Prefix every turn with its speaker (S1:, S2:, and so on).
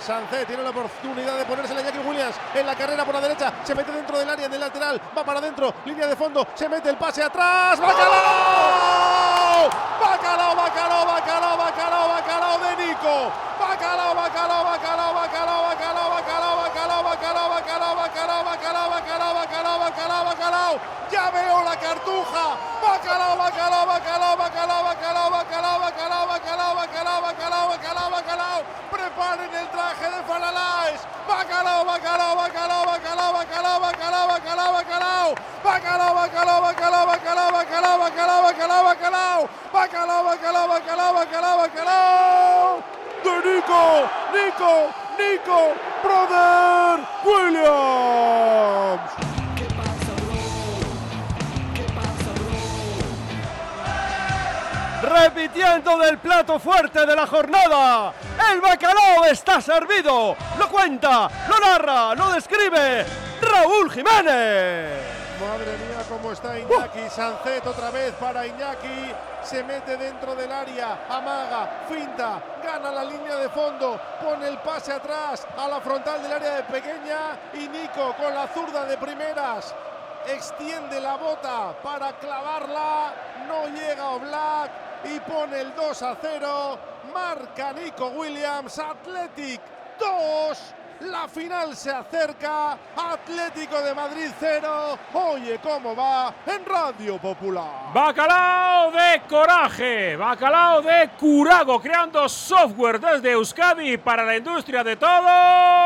S1: Sancé tiene la oportunidad de ponerse la Jackie Williams en la carrera por la derecha, se mete dentro del área en el lateral, va para adentro, línea de fondo, se mete el pase atrás, ¡Bacalao! ¡Bacalao, bacalao, bacalao, bacalao, bacalao de Nico! ¡Bacalao, bacalao, bacalao, bacalao, bacalao, bacalao, bacalao, bacalao, bacalao, bacalao, bacalao, bacalao, bacalao, bacalao, bacalao! ¡Ya veo la cartuja! ¡Bacalao, bacalao, bacalao, bacalao, bacalao, bacalao, bacalao, bacalao, bacalao, bacalao, bacalao, bacalao! ¡Preparen el traje de Faralaes! ¡Bacalao, bacalao, bacalao, bacalao, bacalao, bacalao, bacalao, bacalao! ¡Bacalao, bacalao, bacalao, bacalao, bacalao, bacalao, bacalao, bacalao! ¡Bacalao, bacalao, bacalao, bacalao, bacalao! ¡De Nico! ¡Nico! ¡Nico! ¡Brother! ¡Williams!
S2: Repitiendo del plato fuerte de la jornada. El bacalao está servido. Lo cuenta, lo narra, lo describe Raúl Jiménez.
S1: Madre mía, cómo está Iñaki. Sancet otra vez para Iñaki. Se mete dentro del área. Amaga, finta, gana la línea de fondo. Pone el pase atrás a la frontal del área de pequeña. Y Nico con la zurda de primeras. Extiende la bota para clavarla. No llega Oblak y pone el 2 a 0. Marca Nico Williams. Athletic 2. La final se acerca. Atlético de Madrid 0. Oye cómo va en Radio Popular.
S3: Bacalao de coraje, bacalao de curago, creando software desde Euskadi para la industria de todo